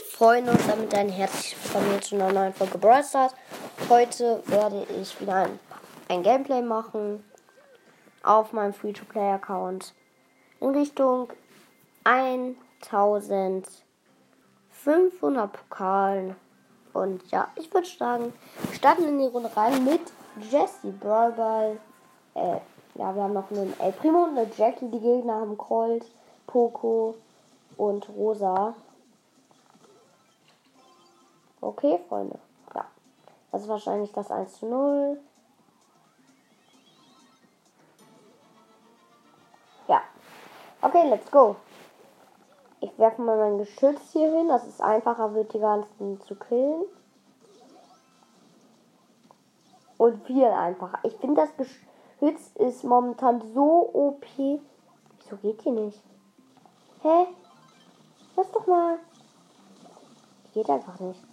Freunde und damit ein herzliches Willkommen zu einer neuen Folge Brawl Stars. Heute werde ich wieder ein, ein Gameplay machen auf meinem Free-to-Play-Account in Richtung 1500 Pokalen. Und ja, ich würde sagen, wir starten in die Runde rein mit Jesse Brawl Ball. Äh, ja, wir haben noch einen El Primo und eine Jackie. Die Gegner haben Colt, Poco und Rosa. Okay, Freunde. Ja. Das ist wahrscheinlich das 1 zu 0. Ja. Okay, let's go. Ich werfe mal mein Geschütz hier hin. Das ist einfacher, wird die ganzen zu killen. Und viel einfacher. Ich finde, das Geschütz ist momentan so OP. Wieso geht die nicht? Hä? Lass doch mal. Geht einfach nicht.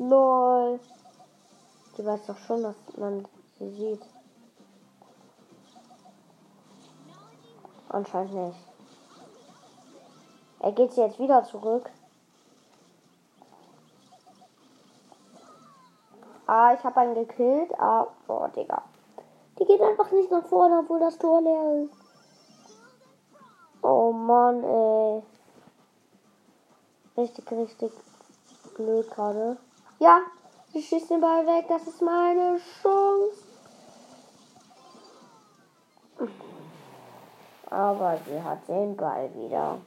Lol. Die weiß doch schon, dass man sie sieht. Anscheinend nicht. Er geht jetzt wieder zurück. Ah, ich habe einen gekillt. Ah, boah, Digga. Die geht einfach nicht nach vorne, obwohl das Tor leer ist. Oh Mann, ey. Richtig, richtig blöd gerade. Ja, sie schießt den Ball weg. Das ist meine Chance. Aber sie hat den Ball wieder.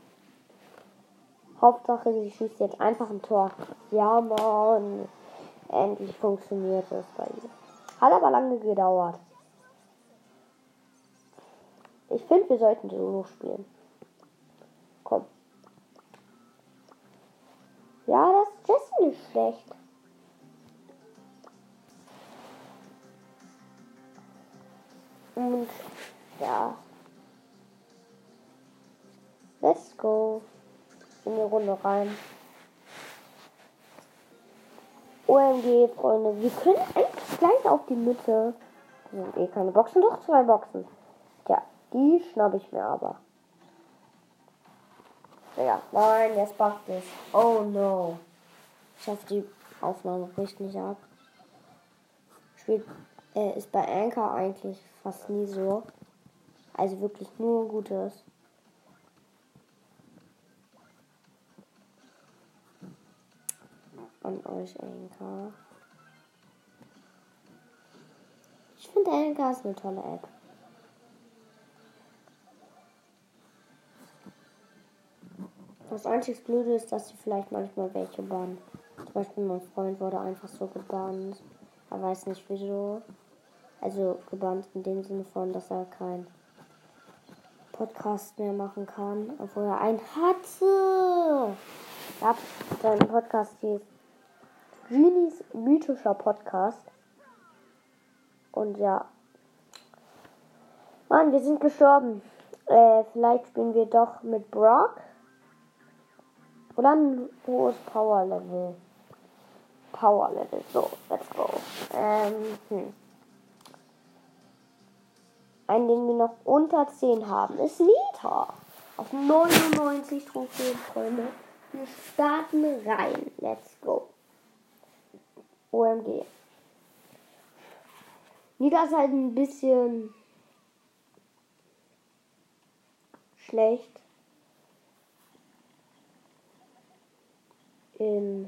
Hauptsache, sie schießt jetzt einfach ein Tor. Ja, Mann. Endlich funktioniert es bei ihr. Hat aber lange gedauert. Ich finde, wir sollten Solo spielen. Komm. Ja, das ist Jesse nicht schlecht. Und ja. Let's go. In die Runde rein. OMG, Freunde. Wir können eigentlich gleich auf die Mitte. Das sind eh keine Boxen, doch zwei Boxen. Tja, die schnapp ich mir aber. Ja, nein, jetzt backt es. Oh no. Ich hoffe, die Aufnahme bricht nicht ab. Spielt, äh, ist bei Anchor eigentlich fast nie so. Also wirklich nur Gutes. An euch, Anchor. Ich finde Anchor ist eine tolle App. Das einzig Blöde ist, dass sie vielleicht manchmal welche bannen. Zum Beispiel mein Freund wurde einfach so gebannt. Er weiß nicht wieso. Also gebannt in dem Sinne von, dass er kein Podcast mehr machen kann, obwohl er einen hatte. Ja, sein Podcast hieß Genies mythischer Podcast. Und ja. Mann, wir sind gestorben. Äh, vielleicht spielen wir doch mit Brock. Oder ein hohes Power Level. Power Level. So, let's go. Ähm, hm. Einen, den wir noch unter 10 haben, ist Nita. Auf 99 Trophäen, Freunde. Wir starten rein. Let's go. OMG. Nita ist halt ein bisschen schlecht. In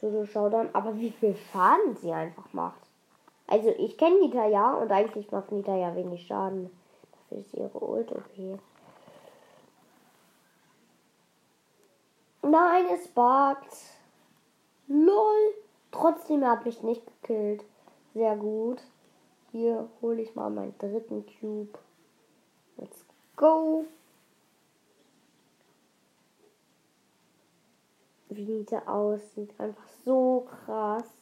Solo Showdown, aber wie viel Schaden sie einfach macht. Also ich kenne Nita ja und eigentlich macht Nita ja wenig Schaden. Dafür ist ihre Ult okay. Nein, es buggt. LOL. Trotzdem er hat mich nicht gekillt. Sehr gut. Hier hole ich mal meinen dritten Cube. Let's go. Wie Nita aussieht. Einfach so krass.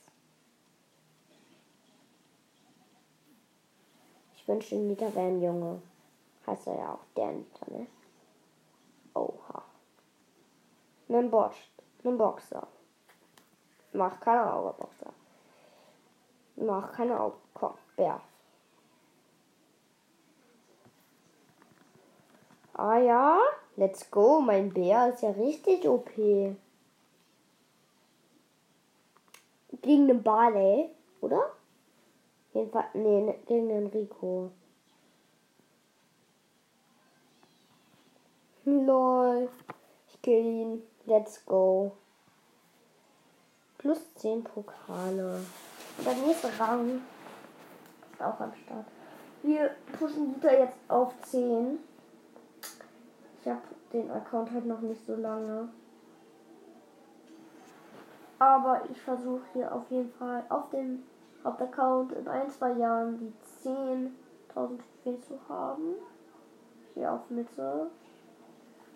Wünsche Nita wäre ein Junge. Heißt er ja auch der Nita, ne? Oha. Nen Bosch. Nen Boxer. Mach keine Augen, Boxer. Mach keine Augen. Komm, Bär. Ah ja. Let's go, mein Bär ist ja richtig OP. Gegen den Barley, oder? Jedenfalls, nee, ne, gegen den Rico. Lol. Ich kill ihn. Let's go. Plus 10 Pokale. Der nächste Rang ist auch am Start. Wir pushen Dieter jetzt auf 10. Ich habe den Account halt noch nicht so lange. Aber ich versuche hier auf jeden Fall auf dem Hauptaccount in ein, zwei Jahren die 10.000 Trophäen zu haben. Hier auf Mitte.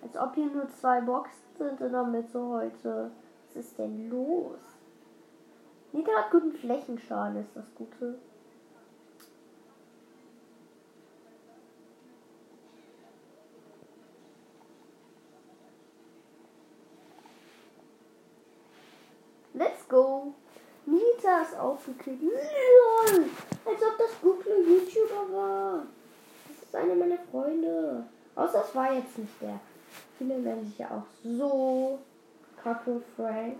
Als ob hier nur zwei Boxen sind in der Mitte heute. Was ist denn los? Nita hat guten Flächenschaden, ist das Gute. Let's go. Nita ist aufgeklickt. LOL! Als ob das Google YouTuber war. Das ist einer meiner Freunde. Außer es war jetzt nicht der. Viele nennen sich ja auch so kacke Frank.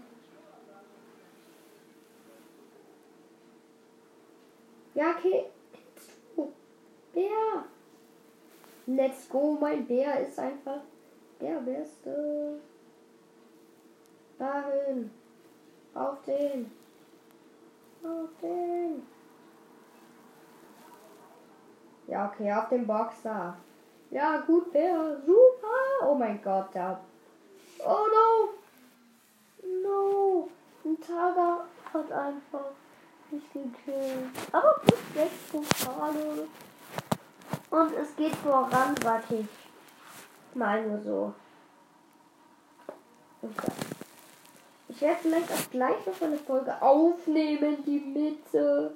Ja, okay. Bär. Let's go, mein Bär ist einfach der Beste. Dahin. Auf den. Auf den. Ja, okay, auf den Boxer. Ja, gut, Bär. Super. Oh mein Gott, da. Oh no. No. Ein Tager hat einfach nicht gekillt. Aber plus 6 Pokale. Und es geht voran, sag ich. Mal nur so. Okay. Ich werde vielleicht auch gleich noch eine Folge aufnehmen. Die Mitte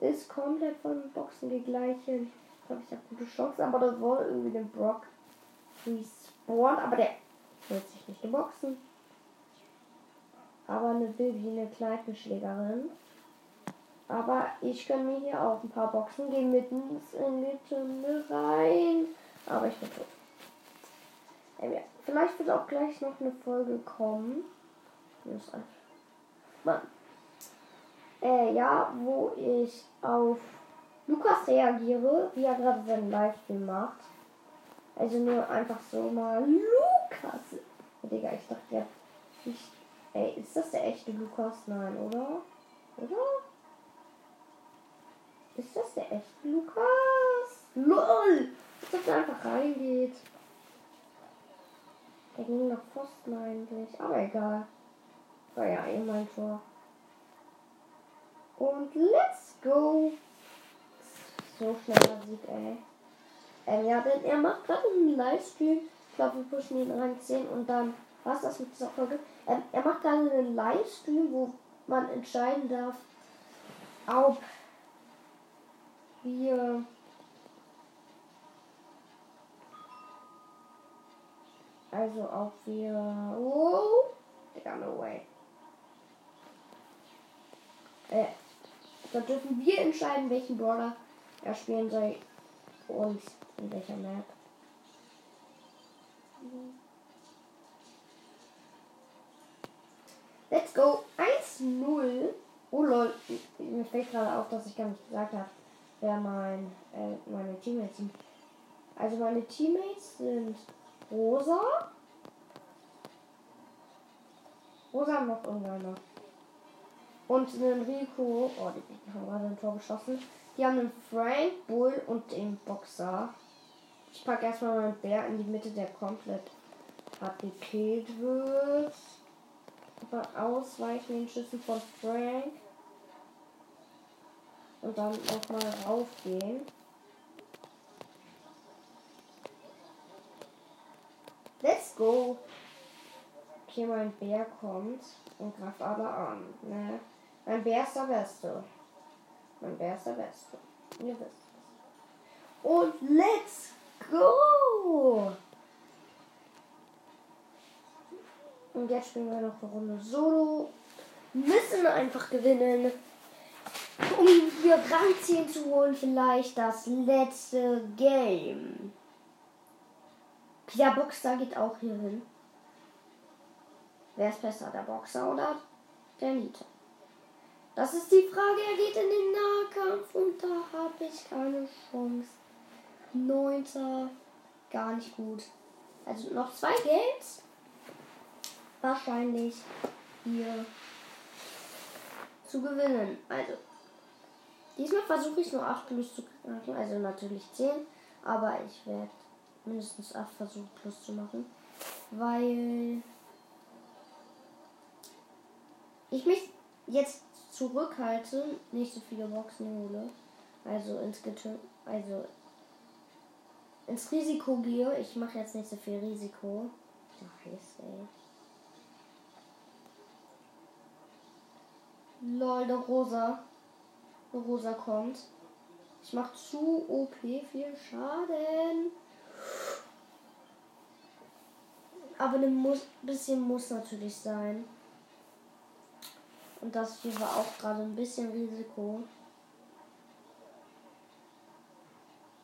ist komplett von Boxen gegleichelt. Ich glaube, ich habe gute Chancen, aber da soll irgendwie den Brock respawn. Aber der wird sich nicht in Boxen. Aber eine Bibi, eine Kneipenschlägerin. Aber ich kann mir hier auch ein paar Boxen gehen mitten in die Tünde rein. Aber ich bin tot. Vielleicht wird auch gleich noch eine Folge kommen. Mann. Äh, ja, wo ich auf Lukas reagiere, wie er gerade seinen Livestream macht. Also nur einfach so mal Lukas. Oh, Digga, ich dachte ja. Ich, ey, ist das der echte Lukas? Nein, oder? Oder? Ist das der echte Lukas? LOL! Ob der einfach reingeht. Der ging nach Pfosten eigentlich. Aber egal. War ja eh mein Tor. Und let's go. So schneller Sieg, ey. Ähm, ja, denn er macht gerade einen Livestream. Ich glaube, wir pushen ihn rein 10 und dann was das mit dieser Folge. Ähm, er macht gerade einen Livestream, wo man entscheiden darf, ob wir also ob wir oh, Digga, no way. Äh, da dürfen wir entscheiden, welchen Brawler er spielen soll und in welcher Map. Let's go. 1-0. Oh lol. Mir fällt gerade auf, dass ich gar nicht gesagt habe, wer mein, äh, meine Teammates sind. Also meine Teammates sind Rosa. Rosa noch irgendeiner. Und einen Rico. Oh, die haben gerade ein Tor geschossen. Die haben einen Frank, Bull und den Boxer. Ich packe erstmal meinen Bär in die Mitte, der komplett hart gekillt wird. Aber ausweichen den Schüssen von Frank. Und dann nochmal raufgehen. Let's go. Okay, mein Bär kommt und greift alle an. Ne? Mein Bär ist der Beste. Mein Bär ist der Beste. Ihr wisst es. Und let's go! Und jetzt spielen wir noch eine Runde Solo. Müssen einfach gewinnen. Um hier Rang 10 zu holen, vielleicht das letzte Game. Der Boxer geht auch hier hin. Wer ist besser, der Boxer oder der Nita? Das ist die Frage. Er geht in den Nahkampf und da habe ich keine Chance. Neunter. Gar nicht gut. Also noch zwei Games. Wahrscheinlich hier zu gewinnen. Also. Diesmal versuche ich nur 8 plus zu knacken. Also natürlich 10. Aber ich werde mindestens 8 versuchen plus zu machen. Weil ich mich jetzt zurückhalte, nicht so viele Boxen hole. Also ins Getö also ins Risiko gehe. Ich mache jetzt nicht so viel Risiko. Scheiße, ey. Lol, der Rosa. Der Rosa kommt. Ich mache zu OP viel Schaden. Aber ein muss, bisschen muss natürlich sein. Und das hier war auch gerade ein bisschen Risiko.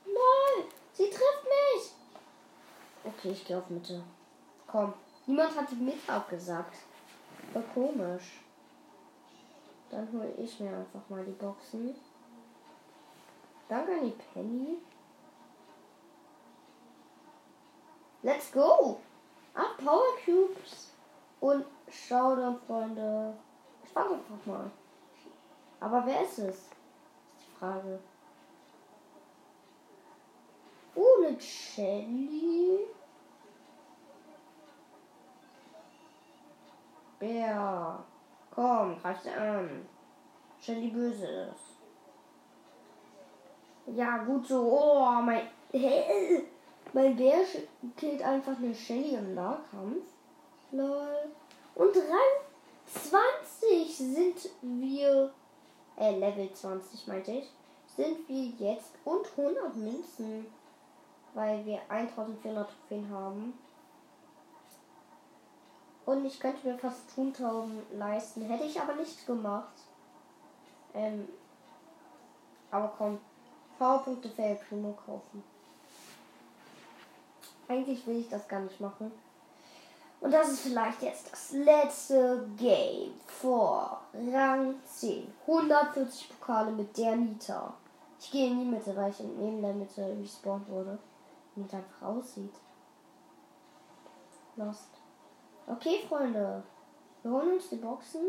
Nein, sie trifft mich. Okay, ich gehe auf Mitte. Komm, niemand hat mit abgesagt. War komisch. Dann hole ich mir einfach mal die Boxen. Danke an die Penny. Let's go! Acht Power Cubes und Showdown, Freunde. Ich warte einfach mal. Aber wer ist es? Ist die Frage. Oh, eine Shelly. Bär. Komm, greif sie an. Shelly böse ist. Ja, gut so. Oh, mein. Hä? Mein Bär killt einfach eine Shelly im Nahkampf. Lol. Und Rang 20 sind wir. Äh, Level 20 meinte ich. Sind wir jetzt. Und 100 Münzen. Weil wir 1400 Trophäen haben. Und ich könnte mir fast Tontauben leisten. Hätte ich aber nicht gemacht. Ähm, aber komm. Powerpunkte für El Primo kaufen. Eigentlich will ich das gar nicht machen. Und das ist vielleicht jetzt das letzte Game vor Rang 10. 140 Pokale mit der Nita. Ich gehe in die Mitte, weil ich neben der Mitte respawned wurde. Und einfach aussieht. Lost. Okay, Freunde. Wir holen uns die Boxen.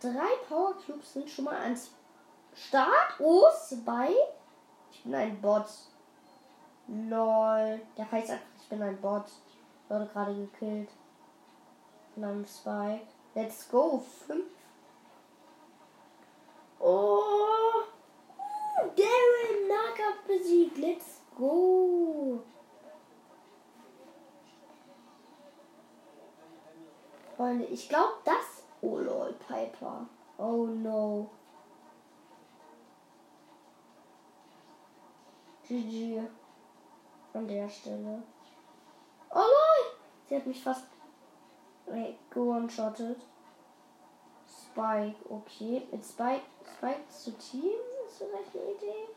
Drei Power Cubes sind schon mal ans Start. Oh, zwei. Ich bin ein Bot. Lol. Der heißt einfach, ich bin ein Bot. Wurde gerade gekillt. Von einem Spike. Let's go. Fünf. Oh. Darren Nahkampf besiegt. Let's go. Freunde, ich glaube, das. Oh lol, Piper. Oh no. GG. An der Stelle. Oh lol! Sie hat mich fast gewone-shottet. Spike, okay. Mit Spike, Spike zu Team ist vielleicht eine Idee.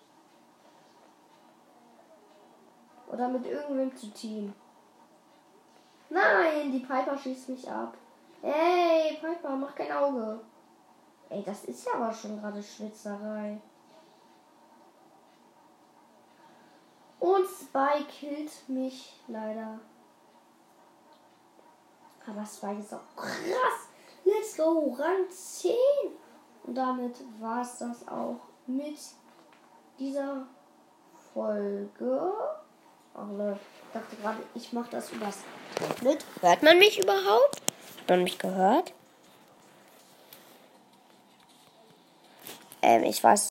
Oder mit irgendwem zu Team. Nein, die Piper schießt mich ab. Ey, Piper, mach kein Auge. Ey, das ist ja aber schon gerade Schwitzerei. Und Spike killt mich leider. Aber Spike ist auch krass. Let's go, Rang 10. Und damit war es das auch mit dieser Folge. Ach ne, ich dachte gerade, ich mache das übers Tablet. Hört man mich überhaupt? Hat man mich gehört? Ähm, ich weiß